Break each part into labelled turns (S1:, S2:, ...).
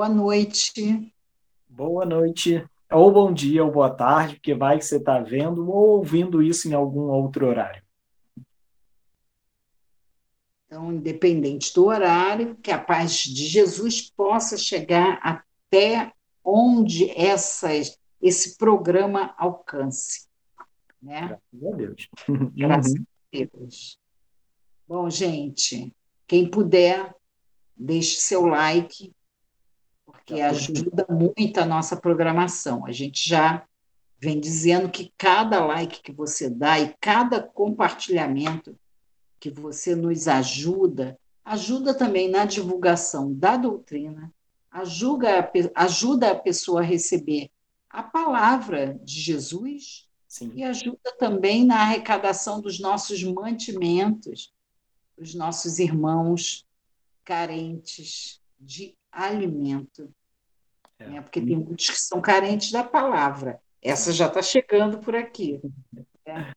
S1: Boa noite.
S2: Boa noite, ou bom dia, ou boa tarde, porque vai que você está vendo ou ouvindo isso em algum outro horário.
S1: Então, independente do horário, que a paz de Jesus possa chegar até onde essas, esse programa alcance. Né?
S2: Graças a Deus.
S1: Graças uhum. a Deus. Bom, gente, quem puder, deixe seu like, porque tá ajuda muito a nossa programação. A gente já vem dizendo que cada like que você dá e cada compartilhamento que você nos ajuda, ajuda também na divulgação da doutrina, ajuda a, ajuda a pessoa a receber a palavra de Jesus Sim. e ajuda também na arrecadação dos nossos mantimentos, dos nossos irmãos carentes de alimento. É. Né? Porque tem muitos que são carentes da palavra. Essa já está chegando por aqui. Né?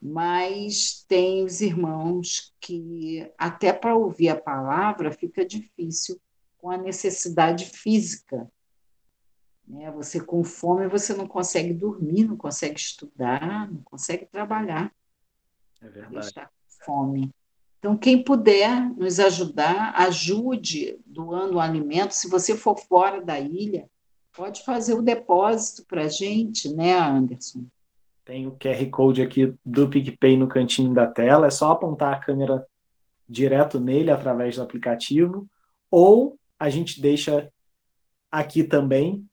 S1: mas tem os irmãos que, até para ouvir a palavra, fica difícil com a necessidade física. Né? Você com fome, você não consegue dormir, não consegue estudar, não consegue trabalhar.
S2: É verdade. Está
S1: com fome. Então, quem puder nos ajudar, ajude doando alimento. Se você for fora da ilha, pode fazer o depósito para a gente, né, Anderson?
S2: Tem o QR Code aqui do PicPay no cantinho da tela, é só apontar a câmera direto nele através do aplicativo, ou a gente deixa aqui também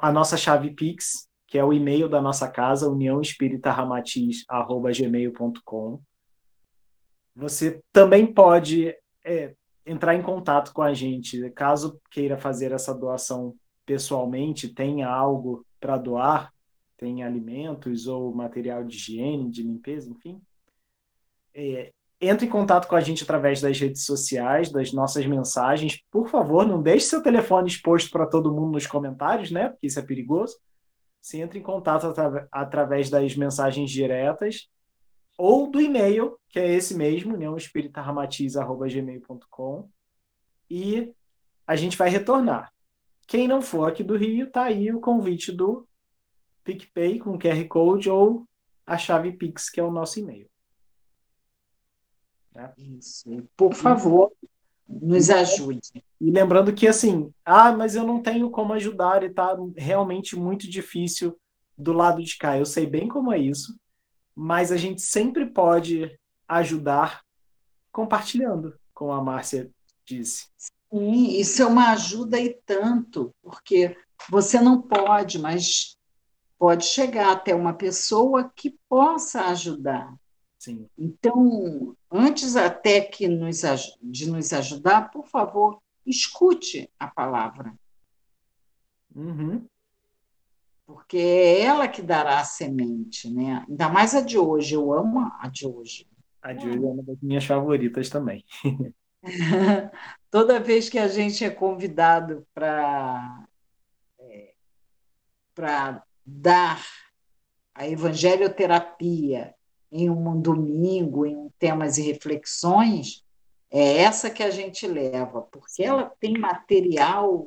S2: a nossa chave Pix, que é o e-mail da nossa casa, uniãoespíritaramatiz.gmail.com. Você também pode é, entrar em contato com a gente, caso queira fazer essa doação pessoalmente, tenha algo para doar, tem alimentos ou material de higiene, de limpeza, enfim. É, entre em contato com a gente através das redes sociais, das nossas mensagens. Por favor, não deixe seu telefone exposto para todo mundo nos comentários, né? Porque isso é perigoso. Se entre em contato atra através das mensagens diretas ou do e-mail, que é esse mesmo, neumespiritarramatiz.gmail.com e a gente vai retornar. Quem não for aqui do Rio, tá aí o convite do PicPay com QR Code ou a chave Pix, que é o nosso e-mail.
S1: Tá? Isso. Por favor, nos ajude.
S2: E lembrando que, assim, ah, mas eu não tenho como ajudar e está realmente muito difícil do lado de cá. Eu sei bem como é isso, mas a gente sempre pode ajudar compartilhando, como a Márcia disse.
S1: Sim, isso é uma ajuda e tanto, porque você não pode, mas pode chegar até uma pessoa que possa ajudar.
S2: Sim.
S1: Então, antes até que nos, de nos ajudar, por favor, escute a palavra.
S2: Uhum.
S1: Porque é ela que dará a semente, né? Ainda mais a de hoje. Eu amo a de hoje.
S2: A de hoje é uma das minhas favoritas também.
S1: Toda vez que a gente é convidado para é, para dar a evangelioterapia em um domingo, em um temas e reflexões, é essa que a gente leva, porque ela tem material,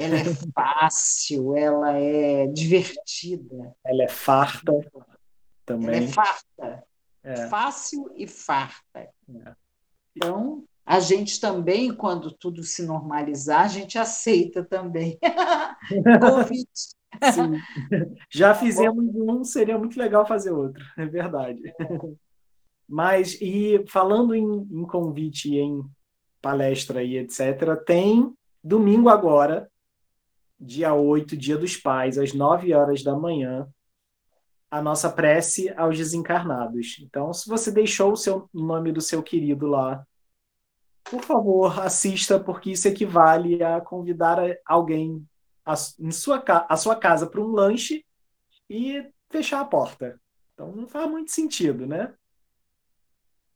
S1: ela é fácil, ela é divertida.
S2: Ela é farta também.
S1: Ela é farta. É. Fácil e farta. É. Então, a gente também, quando tudo se normalizar, a gente aceita também convite
S2: Sim. Já fizemos um, seria muito legal fazer outro, é verdade. Mas, e falando em, em convite, em palestra e etc., tem domingo agora, dia 8, dia dos pais, às 9 horas da manhã, a nossa prece aos desencarnados. Então, se você deixou o seu nome do seu querido lá, por favor, assista, porque isso equivale a convidar alguém em sua, a sua casa para um lanche e fechar a porta. Então não faz muito sentido, né?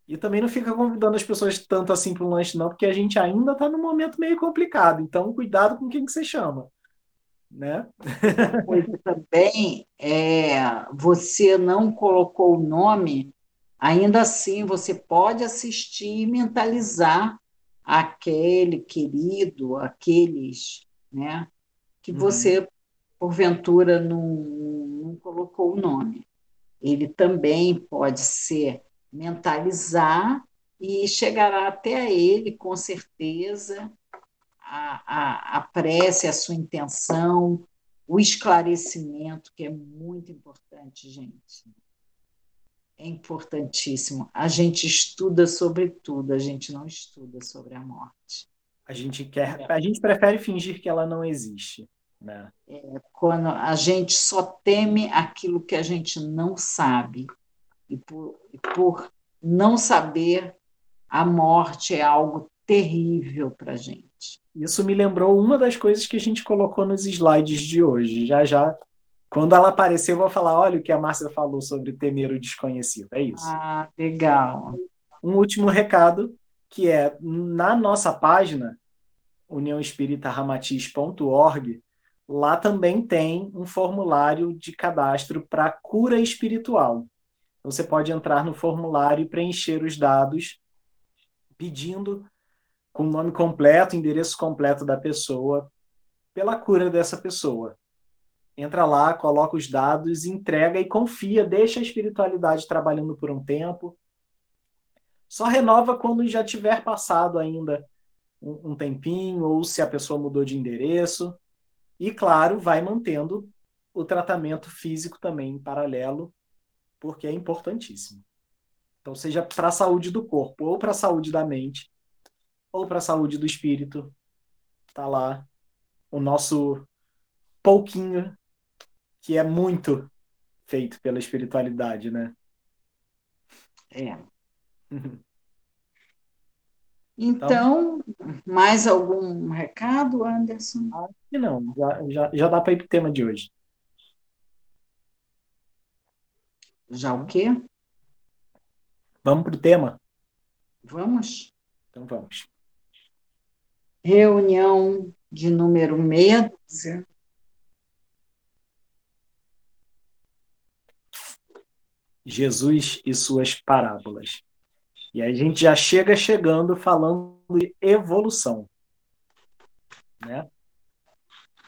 S2: E também não fica convidando as pessoas tanto assim para um lanche, não, porque a gente ainda está num momento meio complicado. Então, cuidado com quem que você chama. Né?
S1: Coisa também é você não colocou o nome, ainda assim você pode assistir e mentalizar aquele querido, aqueles, né, que uhum. você porventura não, não colocou o nome. Ele também pode ser mentalizar e chegará até ele, com certeza, a, a, a prece, a sua intenção, o esclarecimento, que é muito importante, gente. É importantíssimo. A gente estuda sobre tudo, a gente não estuda sobre a morte.
S2: A gente quer, a gente prefere fingir que ela não existe, né?
S1: É, quando a gente só teme aquilo que a gente não sabe e por, e por não saber a morte é algo terrível para a gente.
S2: Isso me lembrou uma das coisas que a gente colocou nos slides de hoje. Já já, quando ela aparecer, eu vou falar: olha o que a Márcia falou sobre temer o desconhecido. É isso.
S1: Ah, legal.
S2: Um último recado, que é na nossa página, uniãoespíritaramatiz.org, lá também tem um formulário de cadastro para cura espiritual. Você pode entrar no formulário e preencher os dados pedindo com o nome completo, endereço completo da pessoa, pela cura dessa pessoa. Entra lá, coloca os dados, entrega e confia, deixa a espiritualidade trabalhando por um tempo. Só renova quando já tiver passado ainda um, um tempinho, ou se a pessoa mudou de endereço. E, claro, vai mantendo o tratamento físico também em paralelo, porque é importantíssimo. Então, seja para a saúde do corpo ou para a saúde da mente, ou para a saúde do espírito. Tá lá o nosso pouquinho, que é muito feito pela espiritualidade, né?
S1: É. Então, então, mais algum recado, Anderson?
S2: Acho que não, já, já, já dá para ir para o tema de hoje.
S1: Já o quê?
S2: Vamos para o tema?
S1: Vamos.
S2: Então vamos
S1: reunião de número meia dúzia.
S2: Jesus e suas parábolas. E a gente já chega chegando falando de evolução. Né?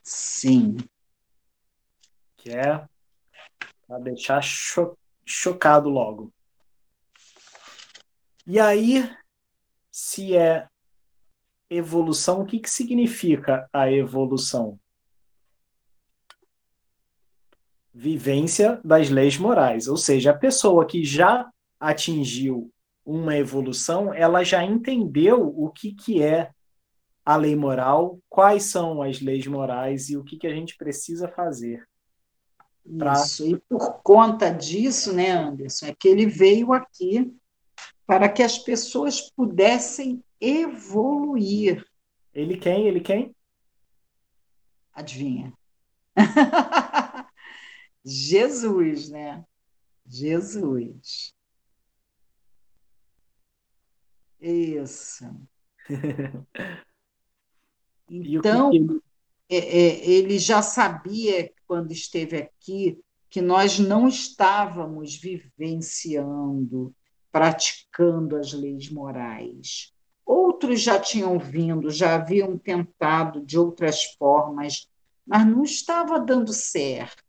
S1: Sim.
S2: Que é para deixar cho chocado logo. E aí, se é evolução, o que, que significa a evolução? Vivência das leis morais, ou seja, a pessoa que já atingiu uma evolução, ela já entendeu o que, que é a lei moral, quais são as leis morais e o que, que a gente precisa fazer.
S1: Pra... Isso, e por conta disso, né, Anderson, é que ele veio aqui para que as pessoas pudessem evoluir.
S2: Ele quem? Ele quem?
S1: Adivinha? Jesus, né? Jesus. Isso. Então, é, é, ele já sabia, quando esteve aqui, que nós não estávamos vivenciando, praticando as leis morais. Outros já tinham vindo, já haviam tentado de outras formas, mas não estava dando certo.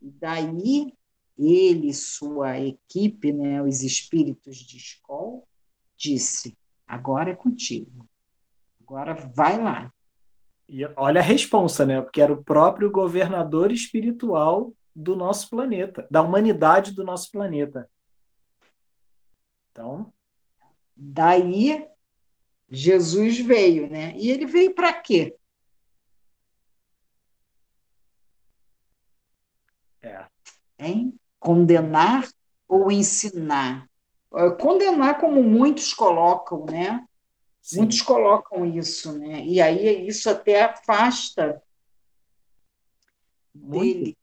S1: E daí ele, sua equipe, né, os espíritos de escola, disse: agora é contigo. Agora vai lá.
S2: E olha a responsa, né? Porque era o próprio governador espiritual do nosso planeta, da humanidade do nosso planeta. Então,
S1: daí Jesus veio, né? E ele veio para quê?
S2: É.
S1: Hein? Condenar ou ensinar? Condenar, como muitos colocam, né? Sim. Muitos colocam isso, né? E aí isso até afasta Muito. dele.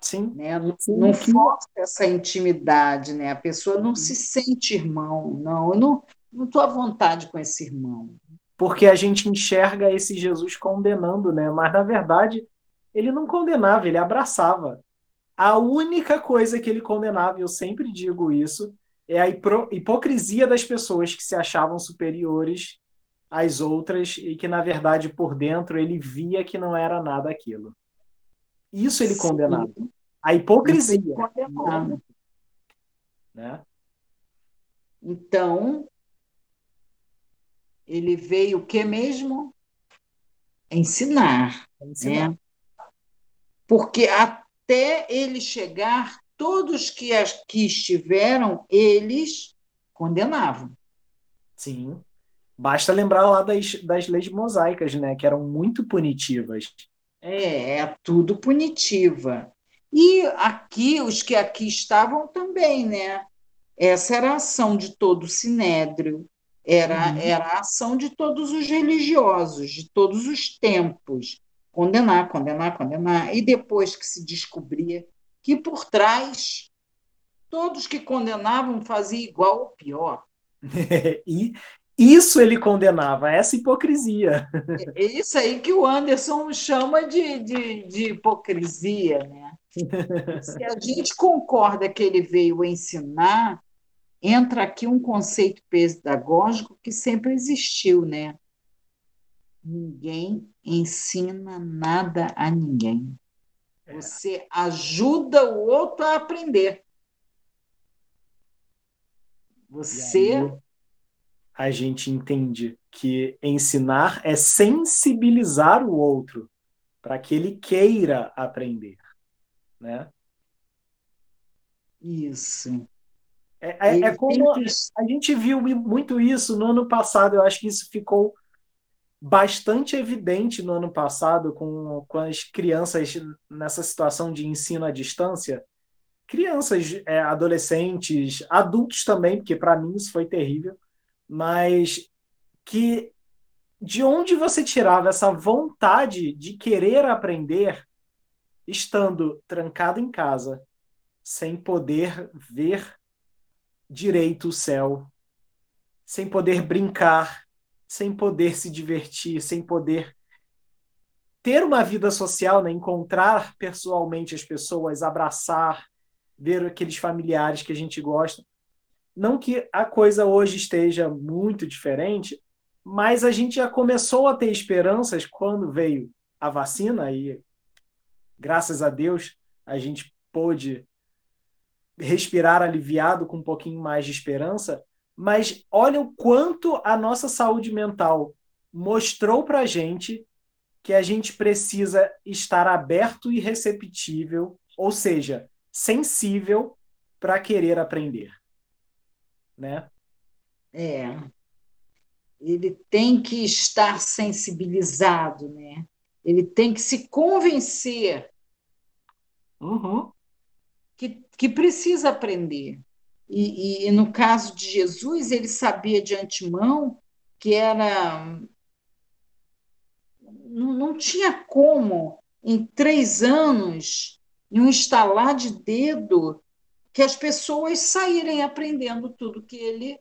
S2: Sim.
S1: Né? Não, não força essa intimidade, né? A pessoa não se sente irmão. Não, eu não, não estou à vontade com esse irmão.
S2: Porque a gente enxerga esse Jesus condenando, né? Mas na verdade ele não condenava, ele abraçava. A única coisa que ele condenava, e eu sempre digo isso, é a hipocrisia das pessoas que se achavam superiores as outras e que, na verdade, por dentro ele via que não era nada aquilo. Isso ele Sim. condenava. A hipocrisia. Né?
S1: Então, ele veio o que mesmo? Ensinar. Ensinar. Né? Porque até ele chegar, todos que aqui estiveram, eles condenavam.
S2: Sim. Basta lembrar lá das, das leis mosaicas, né? Que eram muito punitivas.
S1: É, é tudo punitiva. E aqui, os que aqui estavam também, né? Essa era a ação de todo o sinédrio, era, uhum. era a ação de todos os religiosos, de todos os tempos. Condenar, condenar, condenar. E depois que se descobria que por trás todos que condenavam faziam igual ou pior.
S2: e isso ele condenava, essa hipocrisia.
S1: É, é isso aí que o Anderson chama de, de, de hipocrisia. Né? Se a gente concorda que ele veio ensinar, entra aqui um conceito pedagógico que sempre existiu, né? Ninguém ensina nada a ninguém. É. Você ajuda o outro a aprender. Você. Aí,
S2: a gente entende que ensinar é sensibilizar o outro para que ele queira aprender, né?
S1: Isso.
S2: É, é, é como a gente viu muito isso no ano passado. Eu acho que isso ficou bastante evidente no ano passado com, com as crianças nessa situação de ensino à distância. Crianças, é, adolescentes, adultos também, porque para mim isso foi terrível mas que de onde você tirava essa vontade de querer aprender estando trancado em casa, sem poder ver direito o céu, sem poder brincar, sem poder se divertir, sem poder ter uma vida social, né? encontrar pessoalmente as pessoas, abraçar, ver aqueles familiares que a gente gosta. Não que a coisa hoje esteja muito diferente, mas a gente já começou a ter esperanças quando veio a vacina e, graças a Deus, a gente pôde respirar aliviado com um pouquinho mais de esperança. Mas olha o quanto a nossa saúde mental mostrou para a gente que a gente precisa estar aberto e receptível, ou seja, sensível para querer aprender né?
S1: É. Ele tem que estar sensibilizado, né? Ele tem que se convencer
S2: uhum.
S1: Que, que precisa aprender. E, e, no caso de Jesus, ele sabia de antemão que era. Não, não tinha como, em três anos, em um estalar de dedo, que as pessoas saírem aprendendo tudo que ele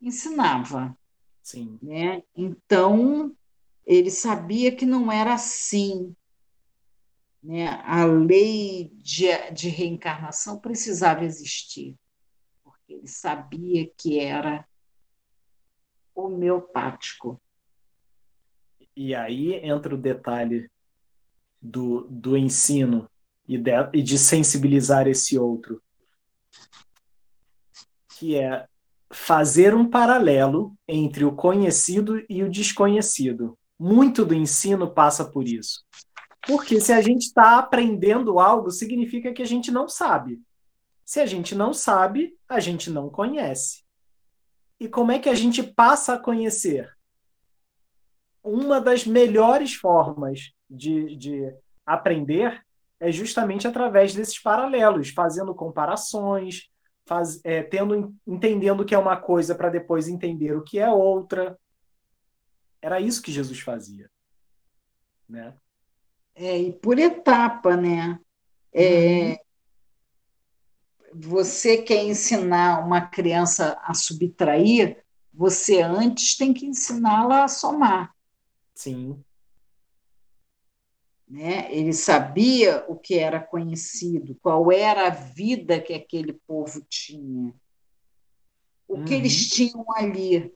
S1: ensinava.
S2: Sim.
S1: Né? Então, ele sabia que não era assim. Né? A lei de, de reencarnação precisava existir, porque ele sabia que era homeopático.
S2: E aí entra o detalhe do, do ensino e de, e de sensibilizar esse outro que é fazer um paralelo entre o conhecido e o desconhecido. Muito do ensino passa por isso. Porque se a gente está aprendendo algo, significa que a gente não sabe. Se a gente não sabe, a gente não conhece. E como é que a gente passa a conhecer? Uma das melhores formas de, de aprender é justamente através desses paralelos, fazendo comparações, faz, é, tendo, entendendo o que é uma coisa para depois entender o que é outra. Era isso que Jesus fazia. Né?
S1: É, e por etapa, né? É, uhum. Você quer ensinar uma criança a subtrair, você antes tem que ensiná-la a somar.
S2: Sim.
S1: Né? Ele sabia o que era conhecido, qual era a vida que aquele povo tinha, o uhum. que eles tinham ali.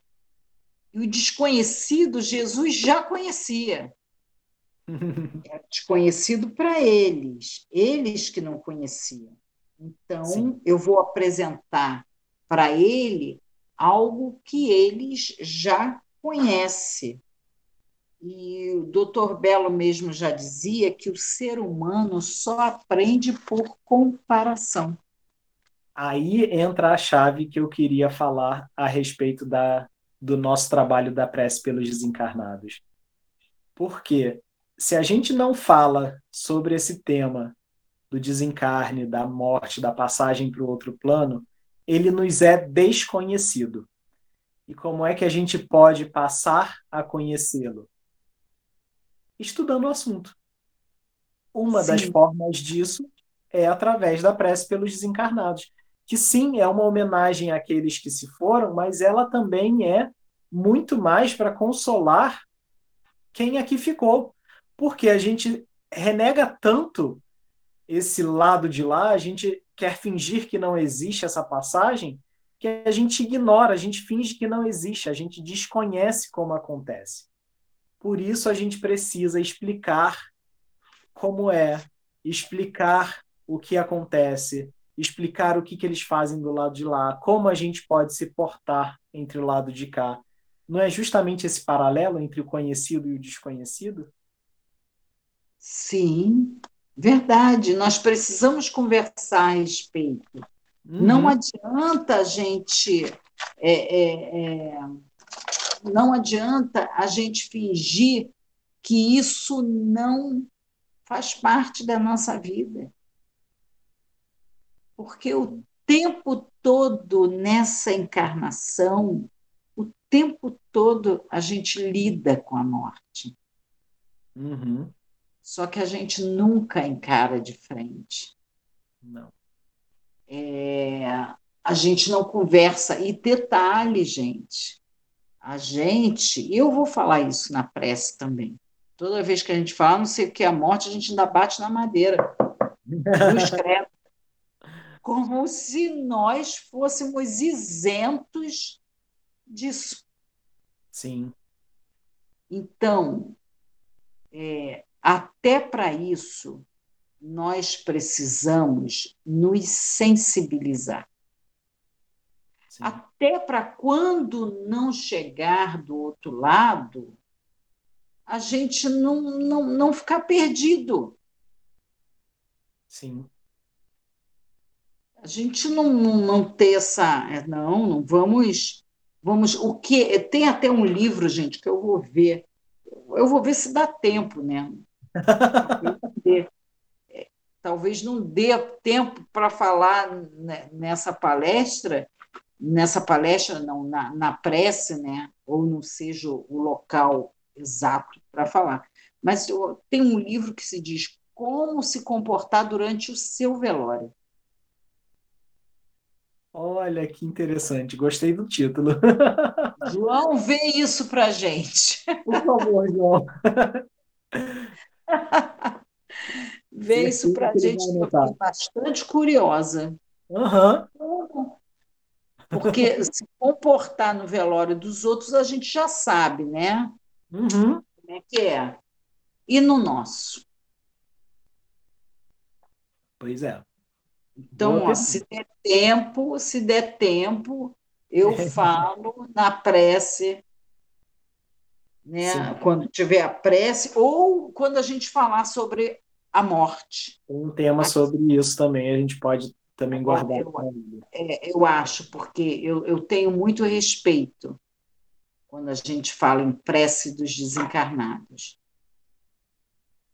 S1: E o desconhecido, Jesus já conhecia. Era desconhecido para eles, eles que não conheciam. Então, Sim. eu vou apresentar para ele algo que eles já conhecem. E o doutor Belo mesmo já dizia que o ser humano só aprende por comparação.
S2: Aí entra a chave que eu queria falar a respeito da, do nosso trabalho da prece pelos desencarnados. Porque se a gente não fala sobre esse tema do desencarne, da morte, da passagem para o outro plano, ele nos é desconhecido. E como é que a gente pode passar a conhecê-lo? Estudando o assunto. Uma sim. das formas disso é através da prece pelos desencarnados, que sim, é uma homenagem àqueles que se foram, mas ela também é muito mais para consolar quem aqui ficou. Porque a gente renega tanto esse lado de lá, a gente quer fingir que não existe essa passagem, que a gente ignora, a gente finge que não existe, a gente desconhece como acontece. Por isso a gente precisa explicar como é, explicar o que acontece, explicar o que, que eles fazem do lado de lá, como a gente pode se portar entre o lado de cá. Não é justamente esse paralelo entre o conhecido e o desconhecido?
S1: Sim, verdade. Nós precisamos conversar a respeito. Uhum. Não adianta a gente. É, é, é, não adianta a gente fingir que isso não faz parte da nossa vida. Porque o tempo todo nessa encarnação, o tempo todo a gente lida com a morte.
S2: Uhum.
S1: Só que a gente nunca encara de frente.
S2: Não.
S1: É, a gente não conversa. E detalhe, gente, a gente, eu vou falar isso na prece também. Toda vez que a gente fala, não sei o que é a morte, a gente ainda bate na madeira. como se nós fôssemos isentos disso.
S2: Sim.
S1: Então, é, até para isso, nós precisamos nos sensibilizar. Sim. Até para quando não chegar do outro lado, a gente não, não, não ficar perdido.
S2: Sim.
S1: A gente não, não, não ter essa. É, não, não vamos. Vamos. O que Tem até um livro, gente, que eu vou ver. Eu vou ver se dá tempo, né? talvez não dê tempo para falar nessa palestra, nessa palestra não, na, na prece, né? ou não seja o local exato para falar. Mas tem um livro que se diz como se comportar durante o seu velório.
S2: Olha que interessante, gostei do título.
S1: João, vê isso para gente.
S2: Por favor, João.
S1: Vê isso para a gente, porque bastante curiosa.
S2: Uhum.
S1: Porque se comportar no velório dos outros, a gente já sabe, né?
S2: Uhum.
S1: Como é que é? E no nosso?
S2: Pois é.
S1: Então, ó, se der tempo, se der tempo, eu falo na prece, né? quando tiver a prece, ou quando a gente falar sobre a morte.
S2: Um tema sobre isso também, a gente pode também guardar.
S1: Eu, é, eu acho, porque eu, eu tenho muito respeito quando a gente fala em prece dos desencarnados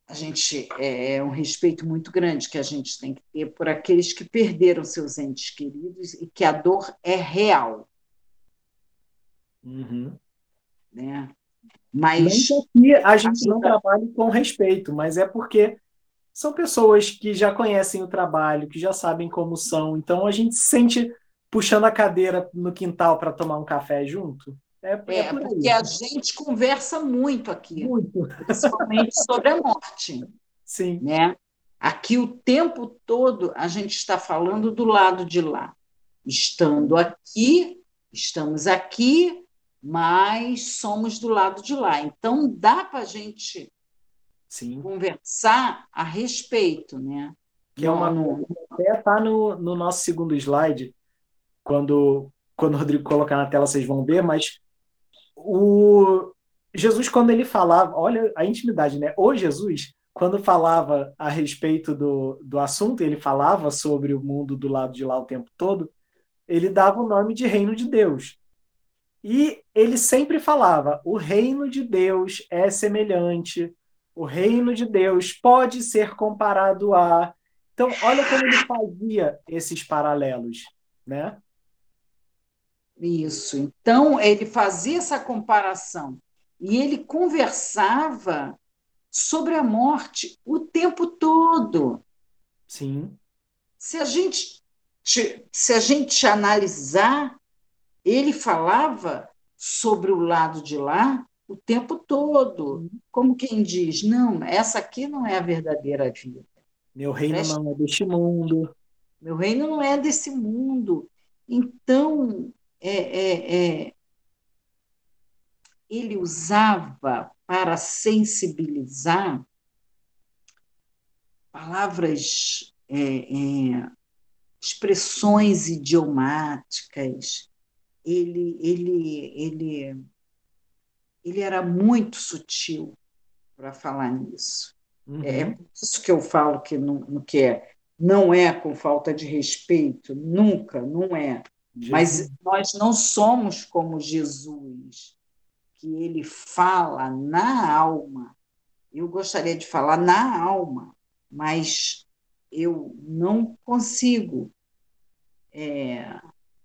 S1: a gente é, é um respeito muito grande que a gente tem que ter por aqueles que perderam seus entes queridos e que a dor é real.
S2: Uhum.
S1: Né? Mas
S2: não que a gente não trabalhe com respeito, mas é porque são pessoas que já conhecem o trabalho, que já sabem como são, então a gente se sente puxando a cadeira no quintal para tomar um café junto.
S1: É, é, é porque a gente conversa muito aqui,
S2: muito.
S1: principalmente sobre a morte.
S2: Sim.
S1: Né? Aqui o tempo todo a gente está falando do lado de lá. Estando aqui, estamos aqui, mas somos do lado de lá. Então, dá para a gente
S2: Sim.
S1: conversar a respeito, né?
S2: Que é uma. Até está no, no nosso segundo slide, quando, quando o Rodrigo colocar na tela, vocês vão ver, mas o Jesus, quando ele falava, olha a intimidade, né? O Jesus, quando falava a respeito do, do assunto, ele falava sobre o mundo do lado de lá o tempo todo, ele dava o nome de reino de Deus. E ele sempre falava: o reino de Deus é semelhante, o reino de Deus pode ser comparado a. Então, olha como ele fazia esses paralelos, né?
S1: Isso. Então, ele fazia essa comparação e ele conversava sobre a morte o tempo todo.
S2: Sim.
S1: Se a gente se a gente analisar, ele falava sobre o lado de lá o tempo todo, como quem diz, não, essa aqui não é a verdadeira vida.
S2: Meu reino Preste... não é deste mundo.
S1: Meu reino não é desse mundo. Então, é, é, é, ele usava para sensibilizar palavras, é, é, expressões idiomáticas. Ele, ele, ele, ele era muito sutil para falar nisso. Uhum. É por isso que eu falo que não, que é, não é com falta de respeito, nunca, não é. Jesus. Mas nós não somos como Jesus, que ele fala na alma. Eu gostaria de falar na alma, mas eu não consigo. É,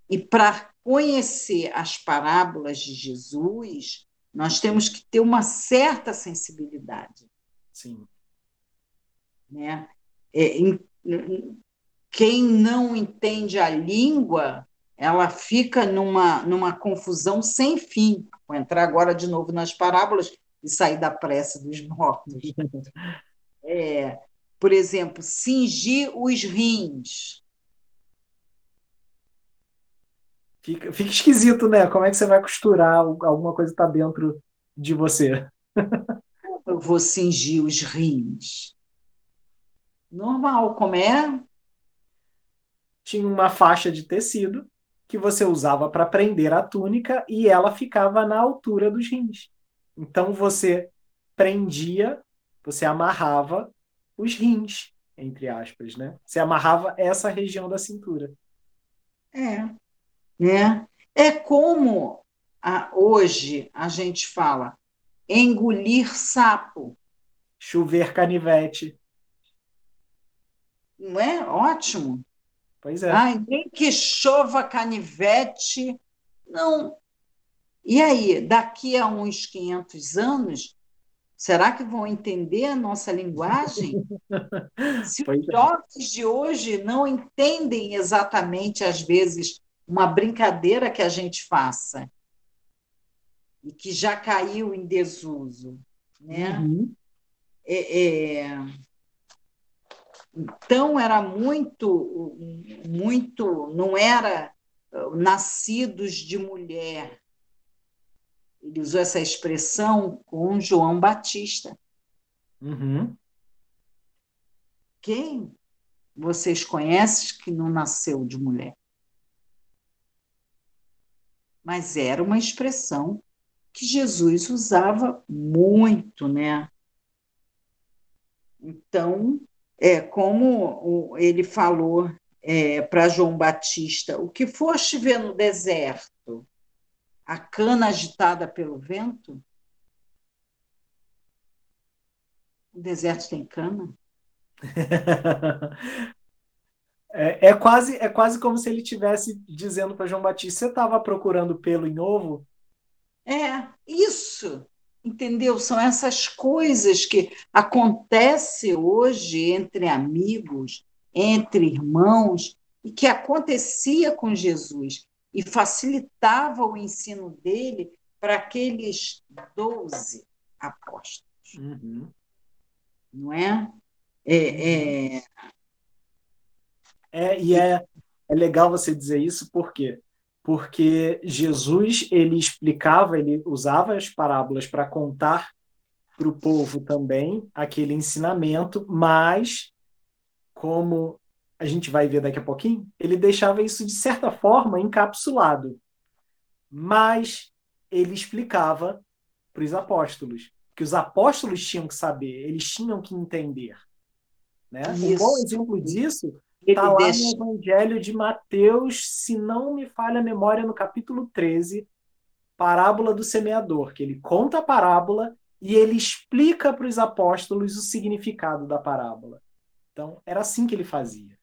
S1: e para conhecer as parábolas de Jesus, nós temos que ter uma certa sensibilidade.
S2: Sim.
S1: Né? É, em, quem não entende a língua, ela fica numa, numa confusão sem fim. Vou entrar agora de novo nas parábolas e sair da pressa dos mortos. É, por exemplo, cingir os rins.
S2: Fica, fica esquisito, né? Como é que você vai costurar alguma coisa que está dentro de você?
S1: Eu vou cingir os rins. Normal, como é?
S2: Tinha uma faixa de tecido que você usava para prender a túnica e ela ficava na altura dos rins. Então você prendia, você amarrava os rins, entre aspas, né? Você amarrava essa região da cintura.
S1: É, né? É como a, hoje a gente fala engolir sapo.
S2: Chover canivete.
S1: Não é? Ótimo.
S2: Pois é.
S1: Ai, nem que chova canivete. Não. E aí, daqui a uns 500 anos, será que vão entender a nossa linguagem? Se pois os é. jovens de hoje não entendem exatamente, às vezes, uma brincadeira que a gente faça e que já caiu em desuso, né? Uhum. É, é, então era muito, muito, não era uh, nascidos de mulher. Ele usou essa expressão com João Batista.
S2: Uhum.
S1: Quem vocês conhecem que não nasceu de mulher? Mas era uma expressão que Jesus usava muito, né? Então, é, como ele falou é, para João Batista, o que foste ver no deserto? A cana agitada pelo vento? O deserto tem cana?
S2: é, é, quase, é quase como se ele tivesse dizendo para João Batista: você estava procurando pelo em ovo?
S1: É, isso entendeu? São essas coisas que acontecem hoje entre amigos, entre irmãos, e que acontecia com Jesus e facilitava o ensino dele para aqueles doze apóstolos.
S2: Uhum.
S1: Não é? É, é...
S2: é e é, é legal você dizer isso porque porque Jesus ele explicava, ele usava as parábolas para contar para o povo também aquele ensinamento, mas como a gente vai ver daqui a pouquinho, ele deixava isso de certa forma encapsulado. Mas ele explicava para os apóstolos, que os apóstolos tinham que saber, eles tinham que entender. Né? Um bom exemplo disso está lá deixa... no Evangelho de Mateus, se não me falha a memória, no capítulo 13, parábola do semeador, que ele conta a parábola e ele explica para os apóstolos o significado da parábola. Então, era assim que ele fazia.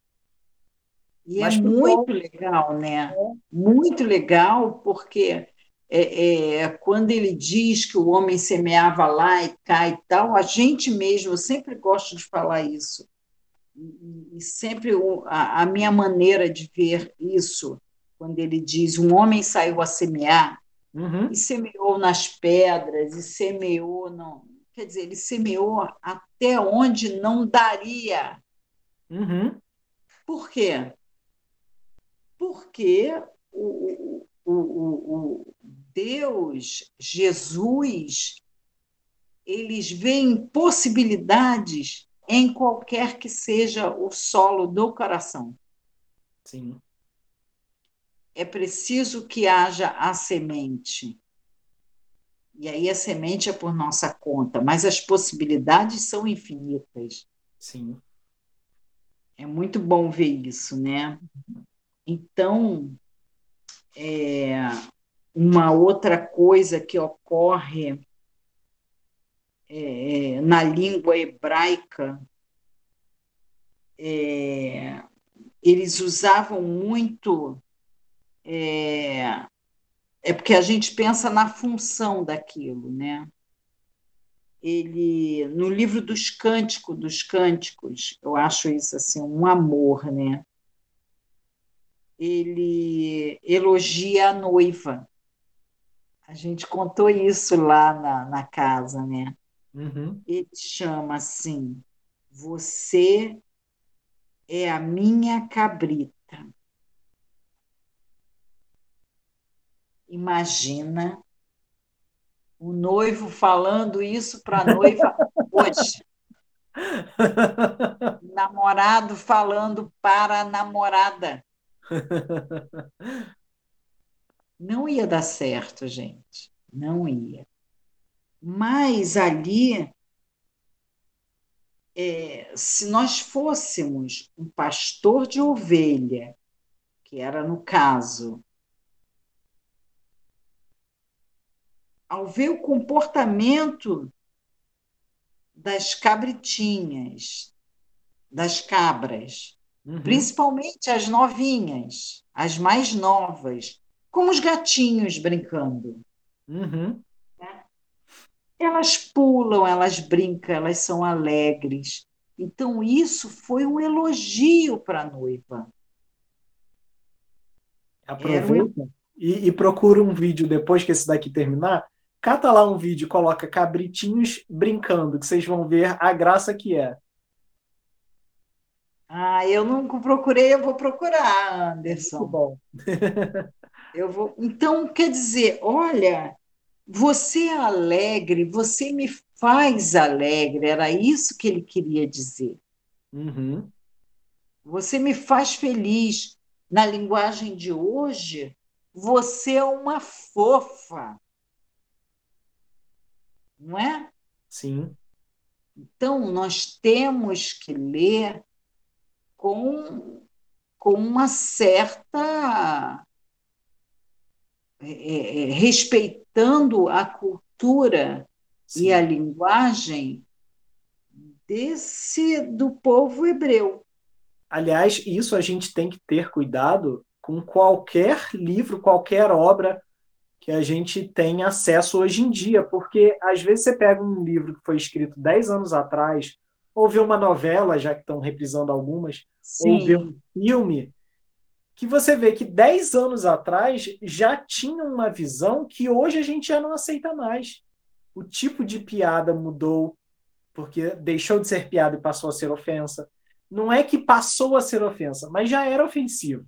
S1: E Mas é muito legal, né? É. Muito legal, porque é, é, quando ele diz que o homem semeava lá e cá e tal, a gente mesmo, eu sempre gosto de falar isso, e, e sempre a, a, minha maneira de ver isso, quando ele diz um homem saiu a semear, uhum. e semeou nas pedras, e semeou, não, quer dizer, ele semeou até onde não daria.
S2: Uhum.
S1: Por quê? porque o, o, o, Deus, Jesus, eles veem possibilidades em qualquer que seja o solo do coração.
S2: Sim.
S1: É preciso que haja a semente. E aí a semente é por nossa conta, mas as possibilidades são infinitas.
S2: Sim.
S1: É muito bom ver isso, né? Então, é, uma outra coisa que ocorre é, na língua hebraica, é, eles usavam muito. É, é porque a gente pensa na função daquilo, né? Ele no livro dos cânticos dos cânticos, eu acho isso assim um amor, né? ele elogia a noiva. A gente contou isso lá na, na casa, né?
S2: Uhum.
S1: Ele chama assim: Você é a minha cabrita. Imagina o noivo falando isso para a noiva hoje. Namorado falando para a namorada. Não ia dar certo, gente. Não ia. Mas ali, é, se nós fôssemos um pastor de ovelha, que era no caso, ao ver o comportamento das cabritinhas, das cabras, Uhum. Principalmente as novinhas, as mais novas, como os gatinhos brincando.
S2: Uhum.
S1: Elas pulam, elas brincam, elas são alegres. Então, isso foi um elogio para a noiva.
S2: Aproveita um... e, e procura um vídeo depois que esse daqui terminar. Cata lá um vídeo, coloca cabritinhos brincando, que vocês vão ver a graça que é.
S1: Ah, eu nunca procurei, eu vou procurar, Anderson.
S2: Muito bom.
S1: eu vou. Então, quer dizer, olha, você é alegre, você me faz alegre, era isso que ele queria dizer.
S2: Uhum.
S1: Você me faz feliz. Na linguagem de hoje, você é uma fofa. Não é?
S2: Sim.
S1: Então, nós temos que ler com, com uma certa. É, é, é, respeitando a cultura Sim. e a linguagem desse do povo hebreu.
S2: Aliás, isso a gente tem que ter cuidado com qualquer livro, qualquer obra que a gente tem acesso hoje em dia, porque às vezes você pega um livro que foi escrito 10 anos atrás, ou ver uma novela, já que estão reprisando algumas, Sim. ou ver um filme, que você vê que 10 anos atrás já tinha uma visão que hoje a gente já não aceita mais. O tipo de piada mudou, porque deixou de ser piada e passou a ser ofensa. Não é que passou a ser ofensa, mas já era ofensivo.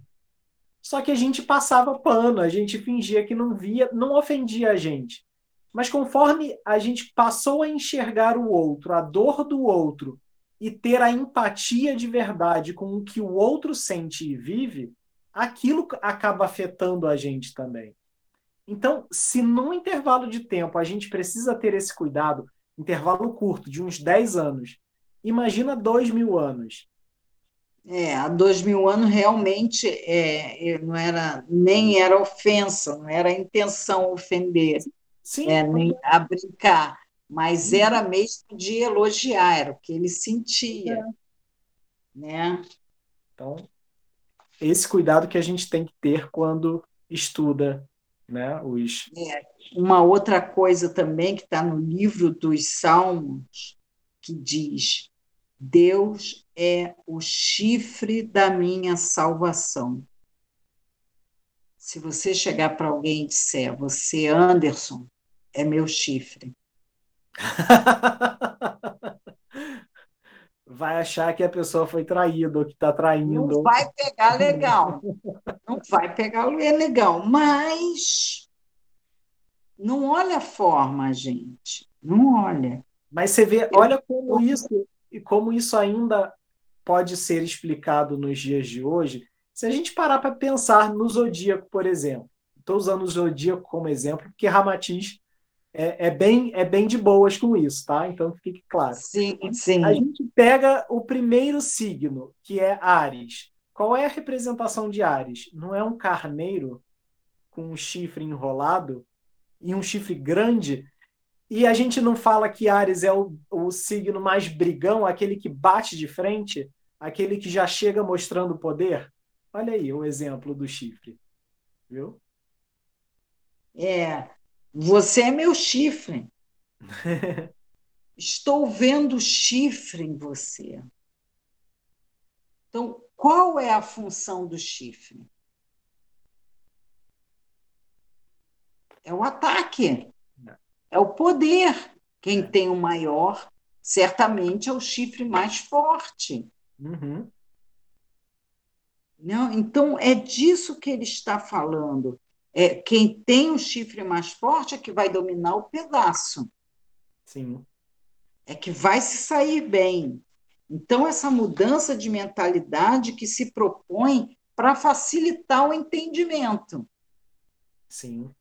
S2: Só que a gente passava pano, a gente fingia que não via, não ofendia a gente. Mas conforme a gente passou a enxergar o outro, a dor do outro, e ter a empatia de verdade com o que o outro sente e vive, aquilo acaba afetando a gente também. Então, se num intervalo de tempo a gente precisa ter esse cuidado, intervalo curto, de uns 10 anos, imagina dois mil anos.
S1: É, há dois mil anos realmente é, não era nem era ofensa, não era intenção ofender, Sim. É, nem a brincar, mas era mesmo de elogiar, era o que ele sentia, é. né?
S2: Então, esse cuidado que a gente tem que ter quando estuda né, os...
S1: É, uma outra coisa também que está no livro dos Salmos, que diz: Deus é o chifre da minha salvação. Se você chegar para alguém e disser, você, Anderson, é meu chifre.
S2: vai achar que a pessoa foi traída ou que está traindo.
S1: Não vai pegar legal. Não vai pegar legal. Mas não olha a forma, gente. Não olha.
S2: Mas você vê, olha como isso e como isso ainda pode ser explicado nos dias de hoje. Se a gente parar para pensar no zodíaco, por exemplo. Estou usando o zodíaco como exemplo, porque Ramatiz é, é, bem, é bem de boas com isso, tá? Então fique claro.
S1: Sim, sim.
S2: A gente pega o primeiro signo, que é Ares. Qual é a representação de Ares? Não é um carneiro com um chifre enrolado e um chifre grande? E a gente não fala que Ares é o, o signo mais brigão, aquele que bate de frente, aquele que já chega mostrando poder? Olha aí o exemplo do chifre. Viu?
S1: É, você é meu chifre. Estou vendo chifre em você. Então, qual é a função do chifre? É o ataque, é o poder. Quem tem o maior, certamente, é o chifre mais forte.
S2: Uhum.
S1: Não, então, é disso que ele está falando é, quem tem o chifre mais forte é que vai dominar o pedaço.
S2: Sim.
S1: É que vai se sair bem. Então, essa mudança de mentalidade que se propõe para facilitar o entendimento.
S2: Sim.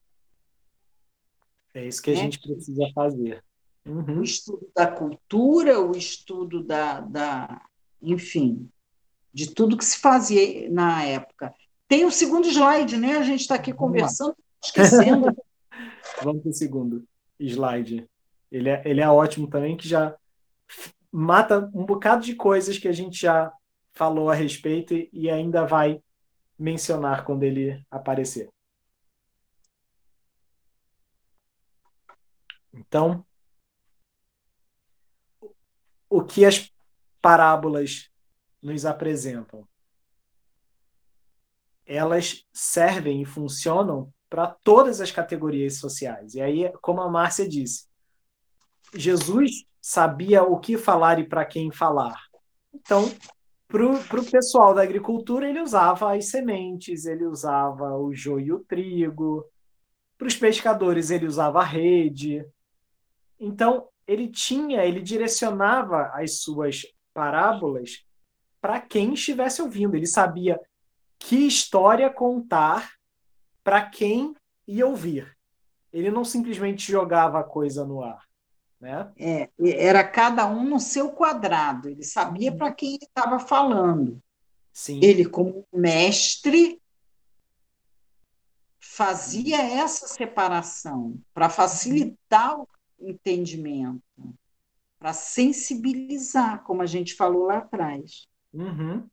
S2: É isso que a é. gente precisa fazer.
S1: Uhum. O estudo da cultura, o estudo da, da, enfim, de tudo que se fazia na época. Tem o segundo slide, né? A gente está aqui conversando, esquecendo.
S2: Vamos para o segundo slide. Ele é, ele é ótimo também, que já mata um bocado de coisas que a gente já falou a respeito e ainda vai mencionar quando ele aparecer. Então, o que as parábolas nos apresentam? Elas servem e funcionam para todas as categorias sociais. E aí, como a Márcia disse, Jesus sabia o que falar e para quem falar. Então, para o pessoal da agricultura, ele usava as sementes, ele usava o joio e o trigo. Para os pescadores, ele usava a rede. Então, ele tinha, ele direcionava as suas parábolas para quem estivesse ouvindo. Ele sabia que história contar para quem ia ouvir. Ele não simplesmente jogava a coisa no ar. Né?
S1: É, era cada um no seu quadrado, ele sabia para quem ele estava falando.
S2: Sim.
S1: Ele, como mestre, fazia essa separação para facilitar o entendimento, para sensibilizar, como a gente falou lá atrás.
S2: Uhum.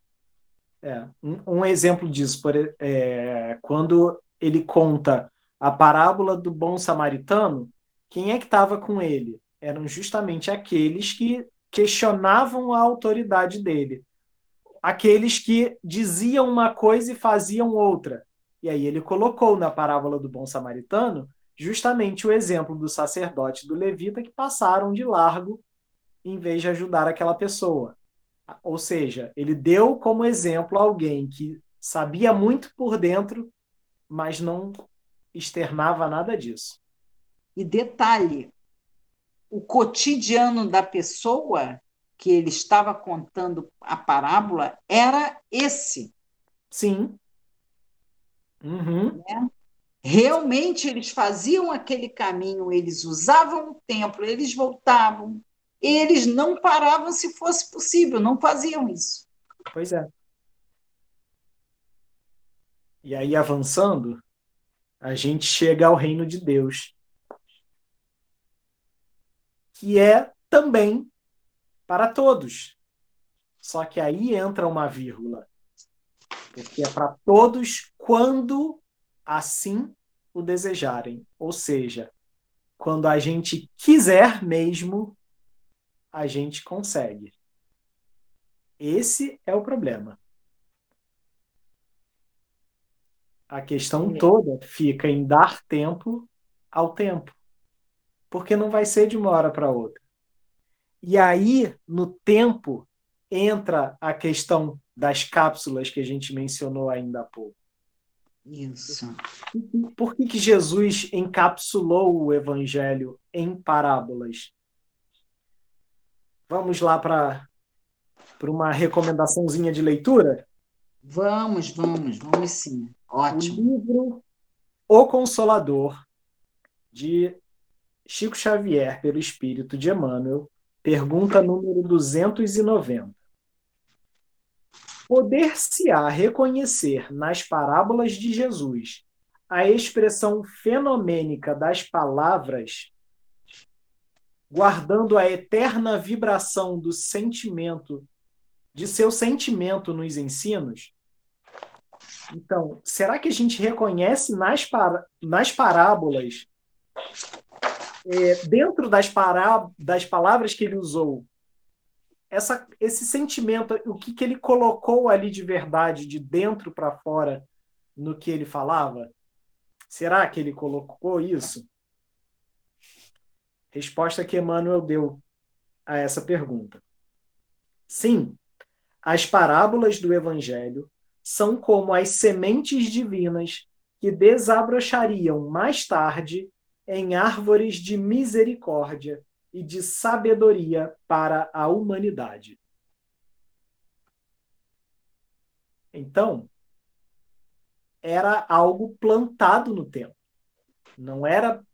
S2: É, um, um, exemplo disso, por, é, quando ele conta a parábola do bom samaritano, quem é que estava com ele? Eram justamente aqueles que questionavam a autoridade dele, aqueles que diziam uma coisa e faziam outra. E aí ele colocou na parábola do bom samaritano justamente o exemplo do sacerdote do levita que passaram de largo em vez de ajudar aquela pessoa. Ou seja, ele deu como exemplo alguém que sabia muito por dentro, mas não externava nada disso.
S1: E detalhe, o cotidiano da pessoa que ele estava contando a parábola era esse.
S2: Sim. Uhum.
S1: Né? Realmente eles faziam aquele caminho, eles usavam o templo, eles voltavam, eles não paravam se fosse possível, não faziam isso.
S2: Pois é. E aí, avançando, a gente chega ao reino de Deus, que é também para todos. Só que aí entra uma vírgula. Porque é para todos quando assim o desejarem. Ou seja, quando a gente quiser mesmo, a gente consegue. Esse é o problema. A questão toda fica em dar tempo ao tempo. Porque não vai ser de uma hora para outra. E aí, no tempo, entra a questão das cápsulas que a gente mencionou ainda há pouco.
S1: Isso.
S2: Por que, que Jesus encapsulou o evangelho em parábolas? Vamos lá para uma recomendaçãozinha de leitura?
S1: Vamos, vamos, vamos sim. Ótimo.
S2: O livro O Consolador, de Chico Xavier, pelo Espírito de Emmanuel, pergunta número 290. Poder-se-á reconhecer nas parábolas de Jesus a expressão fenomênica das palavras, guardando a eterna vibração do sentimento, de seu sentimento nos ensinos? Então, será que a gente reconhece nas, par nas parábolas, é, dentro das, pará das palavras que ele usou, essa, esse sentimento, o que, que ele colocou ali de verdade, de dentro para fora, no que ele falava? Será que ele colocou isso? Resposta que Emmanuel deu a essa pergunta. Sim, as parábolas do Evangelho são como as sementes divinas que desabrochariam mais tarde em árvores de misericórdia e de sabedoria para a humanidade. Então, era algo plantado no tempo. Não era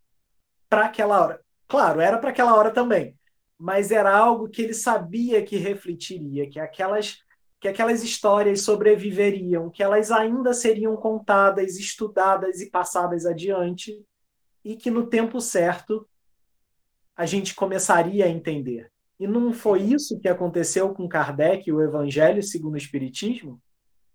S2: para aquela hora. Claro, era para aquela hora também, mas era algo que ele sabia que refletiria, que aquelas que aquelas histórias sobreviveriam, que elas ainda seriam contadas, estudadas e passadas adiante, e que no tempo certo a gente começaria a entender. E não foi isso que aconteceu com Kardec e o Evangelho segundo o Espiritismo?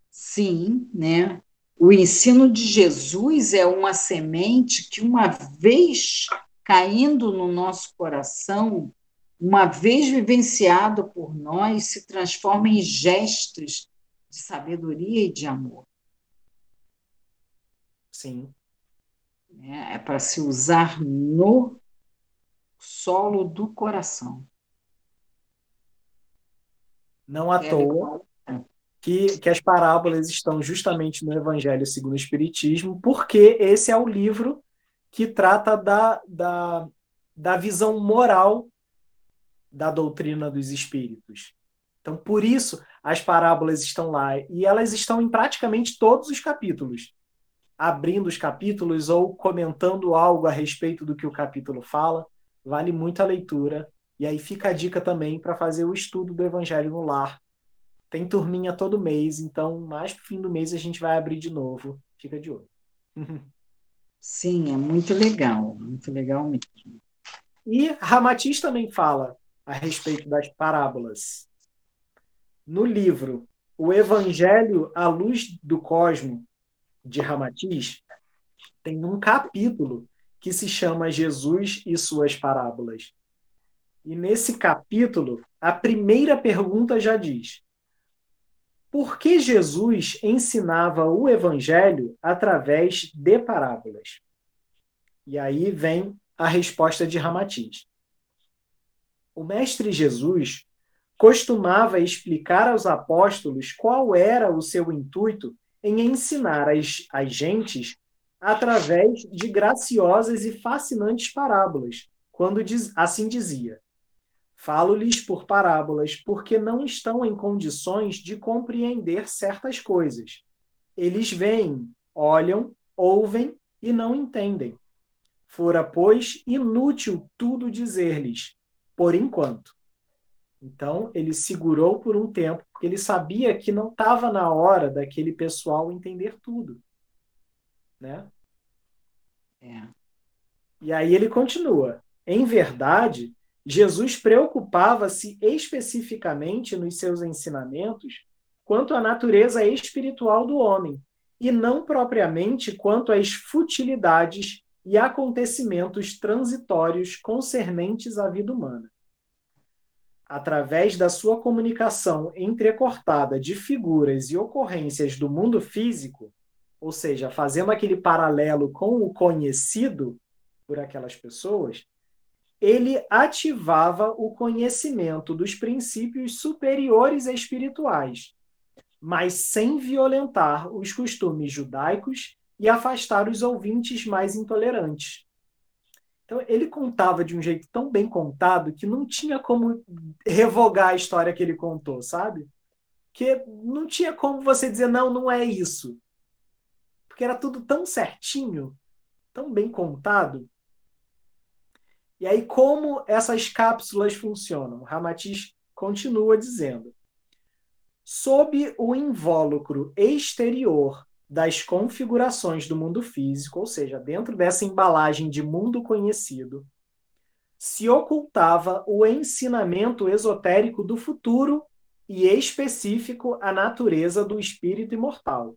S1: Sim, né? O ensino de Jesus é uma semente que, uma vez caindo no nosso coração, uma vez vivenciado por nós, se transforma em gestos de sabedoria e de amor.
S2: Sim.
S1: É, é para se usar no solo do coração.
S2: Não à é toa que, que as parábolas estão justamente no Evangelho segundo o Espiritismo, porque esse é o livro que trata da, da, da visão moral da doutrina dos espíritos. Então, por isso, as parábolas estão lá. E elas estão em praticamente todos os capítulos. Abrindo os capítulos ou comentando algo a respeito do que o capítulo fala. Vale muito a leitura. E aí fica a dica também para fazer o estudo do Evangelho no Lar. Tem turminha todo mês, então mais pro fim do mês a gente vai abrir de novo. Fica de olho.
S1: Sim, é muito legal, muito legal mesmo.
S2: E Ramatiz também fala a respeito das parábolas. No livro O Evangelho à Luz do Cosmo, de Ramatiz, tem um capítulo que se chama Jesus e suas parábolas. E nesse capítulo, a primeira pergunta já diz: Por que Jesus ensinava o evangelho através de parábolas? E aí vem a resposta de Ramatiz. O mestre Jesus costumava explicar aos apóstolos qual era o seu intuito em ensinar as, as gentes através de graciosas e fascinantes parábolas, quando diz, assim dizia: Falo-lhes por parábolas, porque não estão em condições de compreender certas coisas. Eles veem, olham, ouvem e não entendem. Fora, pois, inútil tudo dizer-lhes, por enquanto. Então, ele segurou por um tempo, porque ele sabia que não estava na hora daquele pessoal entender tudo. Né? É. E aí ele continua. Em verdade, Jesus preocupava-se especificamente nos seus ensinamentos quanto à natureza espiritual do homem, e não propriamente quanto às futilidades e acontecimentos transitórios concernentes à vida humana. Através da sua comunicação entrecortada de figuras e ocorrências do mundo físico, ou seja, fazendo aquele paralelo com o conhecido por aquelas pessoas, ele ativava o conhecimento dos princípios superiores espirituais, mas sem violentar os costumes judaicos e afastar os ouvintes mais intolerantes. Então, ele contava de um jeito tão bem contado que não tinha como revogar a história que ele contou, sabe? Que não tinha como você dizer, não, não é isso. Porque era tudo tão certinho, tão bem contado. E aí, como essas cápsulas funcionam? Ramatiz continua dizendo: sob o invólucro exterior das configurações do mundo físico, ou seja, dentro dessa embalagem de mundo conhecido, se ocultava o ensinamento esotérico do futuro e específico a natureza do espírito imortal.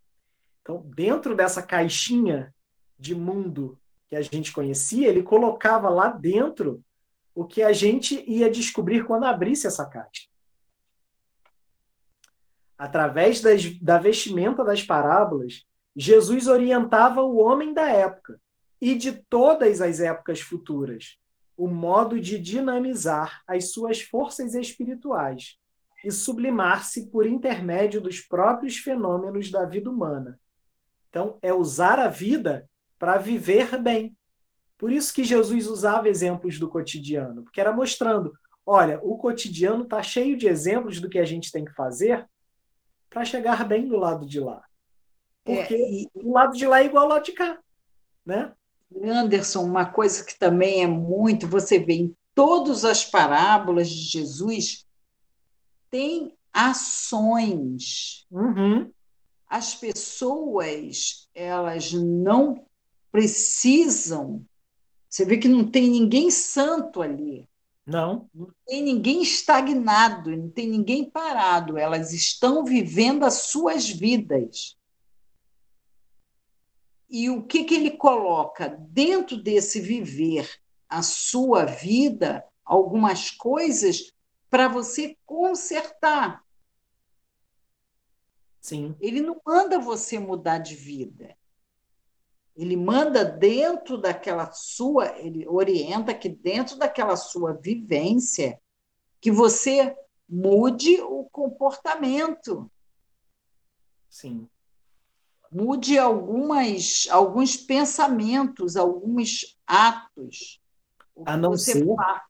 S2: Então, dentro dessa caixinha de mundo que a gente conhecia, ele colocava lá dentro o que a gente ia descobrir quando abrisse essa caixa através das, da vestimenta das parábolas, Jesus orientava o homem da época e de todas as épocas futuras o modo de dinamizar as suas forças espirituais e sublimar-se por intermédio dos próprios fenômenos da vida humana. Então, é usar a vida para viver bem. Por isso que Jesus usava exemplos do cotidiano, porque era mostrando, olha, o cotidiano está cheio de exemplos do que a gente tem que fazer para chegar bem do lado de lá. Porque é, e... o lado de lá é igual ao lado de cá, né?
S1: Anderson, uma coisa que também é muito, você vê em todas as parábolas de Jesus, tem ações.
S2: Uhum.
S1: As pessoas, elas não precisam. Você vê que não tem ninguém santo ali.
S2: Não.
S1: Não tem ninguém estagnado, não tem ninguém parado. Elas estão vivendo as suas vidas. E o que, que ele coloca dentro desse viver a sua vida, algumas coisas para você consertar.
S2: Sim.
S1: Ele não manda você mudar de vida. Ele manda dentro daquela sua, ele orienta que dentro daquela sua vivência que você mude o comportamento.
S2: Sim.
S1: Mude algumas alguns pensamentos, alguns atos.
S2: A não ser faz.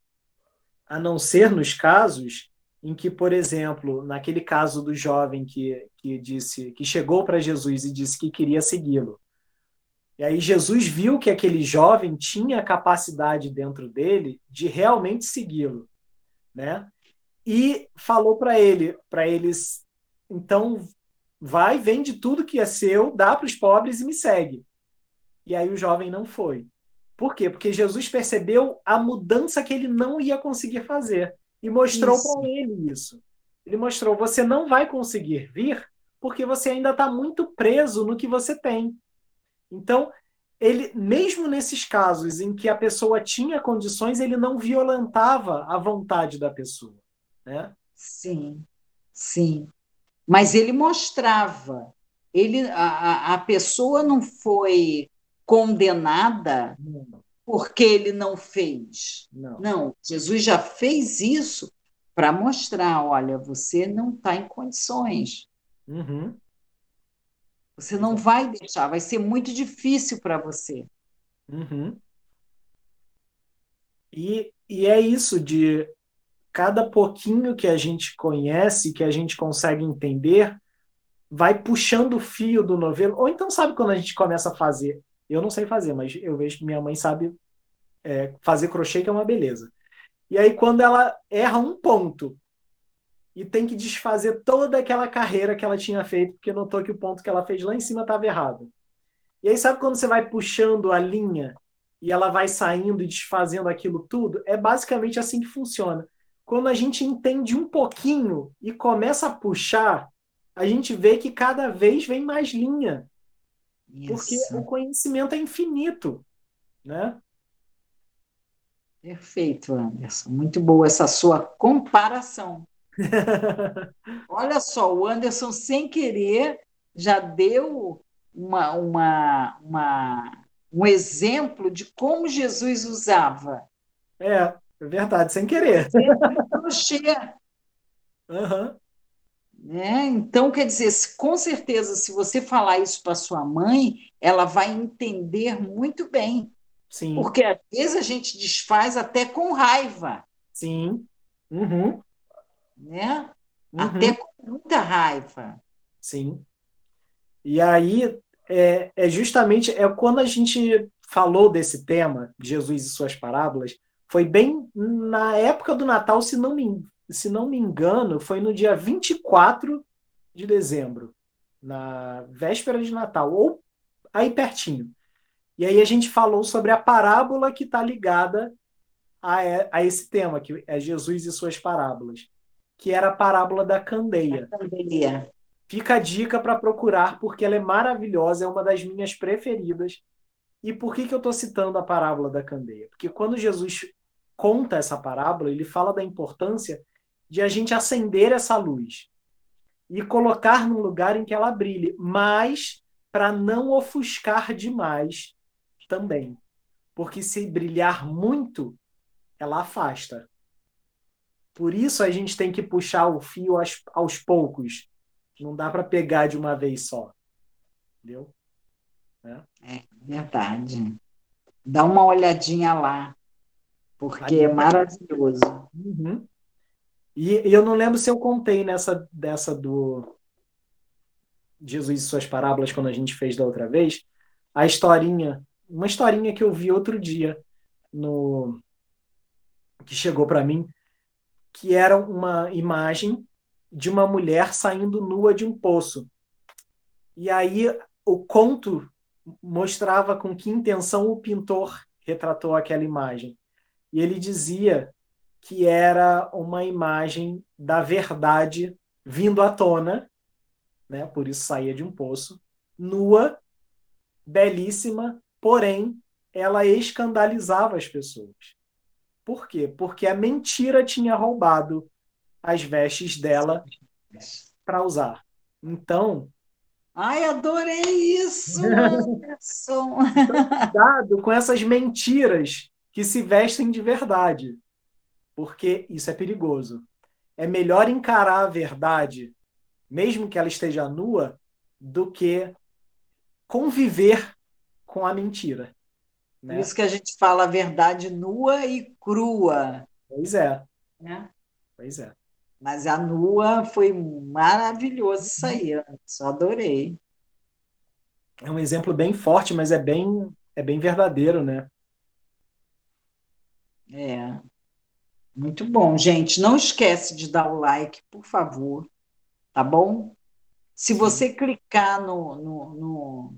S2: a não ser nos casos em que, por exemplo, naquele caso do jovem que, que disse que chegou para Jesus e disse que queria segui-lo. E aí Jesus viu que aquele jovem tinha a capacidade dentro dele de realmente segui-lo, né? E falou para ele, para eles, então vai, vende tudo que é seu, dá para os pobres e me segue. E aí o jovem não foi. Por quê? Porque Jesus percebeu a mudança que ele não ia conseguir fazer e mostrou para ele isso. Ele mostrou: você não vai conseguir vir porque você ainda está muito preso no que você tem. Então, ele, mesmo nesses casos em que a pessoa tinha condições, ele não violentava a vontade da pessoa. Né?
S1: Sim, sim. Mas ele mostrava. Ele, a, a pessoa não foi condenada não. porque ele não fez.
S2: Não.
S1: não, Jesus já fez isso para mostrar: olha, você não está em condições.
S2: Uhum.
S1: Você não vai deixar, vai ser muito difícil para você.
S2: Uhum. E, e é isso de cada pouquinho que a gente conhece, que a gente consegue entender, vai puxando o fio do novelo. Ou então, sabe quando a gente começa a fazer? Eu não sei fazer, mas eu vejo que minha mãe sabe é, fazer crochê, que é uma beleza. E aí, quando ela erra um ponto e tem que desfazer toda aquela carreira que ela tinha feito, porque notou que o ponto que ela fez lá em cima estava errado. E aí, sabe quando você vai puxando a linha e ela vai saindo e desfazendo aquilo tudo? É basicamente assim que funciona. Quando a gente entende um pouquinho e começa a puxar, a gente vê que cada vez vem mais linha. Isso. Porque o conhecimento é infinito, né?
S1: Perfeito, Anderson. Muito boa essa sua comparação. Olha só, o Anderson, sem querer, já deu uma, uma, uma, um exemplo de como Jesus usava.
S2: É, é verdade, sem querer.
S1: Crochê. Uhum. Né? Então, quer dizer, com certeza, se você falar isso para sua mãe, ela vai entender muito bem. Sim. Porque às vezes a gente desfaz até com raiva.
S2: Sim. Uhum
S1: né? Uhum. Até com muita raiva.
S2: Sim. E aí é, é justamente é quando a gente falou desse tema, Jesus e suas parábolas, foi bem na época do Natal, se não me, se não me engano, foi no dia 24 de dezembro, na véspera de Natal, ou aí pertinho. E aí a gente falou sobre a parábola que está ligada a, a esse tema, que é Jesus e suas parábolas que era a parábola da candeia. candeia. Fica a dica para procurar, porque ela é maravilhosa, é uma das minhas preferidas. E por que, que eu estou citando a parábola da candeia? Porque quando Jesus conta essa parábola, ele fala da importância de a gente acender essa luz e colocar num lugar em que ela brilhe, mas para não ofuscar demais também. Porque se brilhar muito, ela afasta. Por isso a gente tem que puxar o fio aos, aos poucos. Não dá para pegar de uma vez só. Entendeu?
S1: É. é verdade. Dá uma olhadinha lá, porque é maravilhoso.
S2: Uhum. E, e, eu não lembro se eu contei nessa dessa do Jesus e suas parábolas quando a gente fez da outra vez, a historinha, uma historinha que eu vi outro dia no que chegou para mim que era uma imagem de uma mulher saindo nua de um poço. E aí o conto mostrava com que intenção o pintor retratou aquela imagem. E ele dizia que era uma imagem da verdade vindo à tona, né? Por isso saía de um poço, nua, belíssima, porém ela escandalizava as pessoas. Por quê? Porque a mentira tinha roubado as vestes dela para usar. Então.
S1: Ai, adorei isso, Anderson!
S2: cuidado com essas mentiras que se vestem de verdade, porque isso é perigoso. É melhor encarar a verdade, mesmo que ela esteja nua, do que conviver com a mentira.
S1: Né? Por isso que a gente fala a verdade nua e crua.
S2: Pois é. Né? Pois é.
S1: Mas a nua foi maravilhoso isso aí, só adorei.
S2: É um exemplo bem forte, mas é bem, é bem verdadeiro, né?
S1: É. Muito bom, gente. Não esquece de dar o like, por favor. Tá bom? Se você clicar no, no, no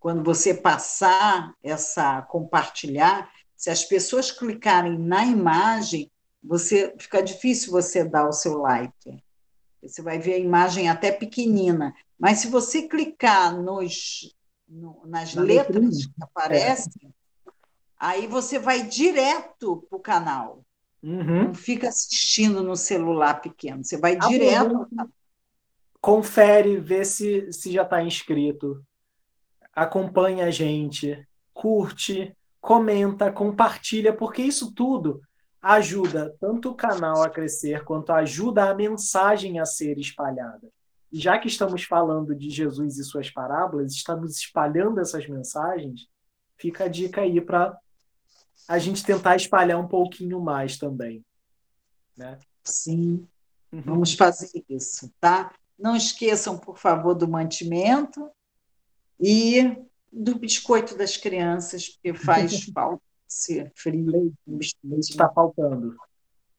S1: quando você passar essa compartilhar, se as pessoas clicarem na imagem, você fica difícil você dar o seu like. Você vai ver a imagem até pequenina. Mas se você clicar nos, no, nas Na letras que aparecem, é. aí você vai direto para o canal. Uhum. Não fica assistindo no celular pequeno. Você vai ah, direto.
S2: Confere, vê se, se já está inscrito acompanha a gente, curte, comenta, compartilha, porque isso tudo ajuda tanto o canal a crescer quanto ajuda a mensagem a ser espalhada. já que estamos falando de Jesus e suas parábolas, estamos espalhando essas mensagens, fica a dica aí para a gente tentar espalhar um pouquinho mais também. Né?
S1: Sim, uhum. vamos fazer isso, tá? Não esqueçam, por favor, do mantimento e do biscoito das crianças, porque faz falta ser frio.
S2: Está faltando.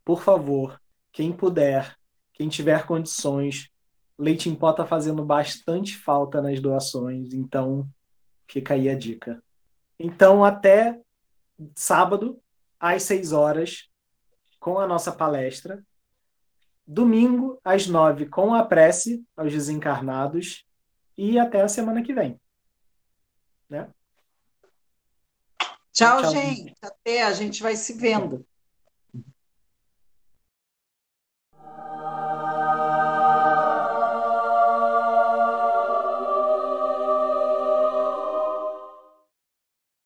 S2: Por favor, quem puder, quem tiver condições, leite em pó está fazendo bastante falta nas doações, então fica aí a dica. Então, até sábado, às 6 horas, com a nossa palestra. Domingo, às 9, com a prece aos desencarnados. E até a semana que vem. Né?
S1: Tchau, Tchau, gente. Até a gente vai se vendo.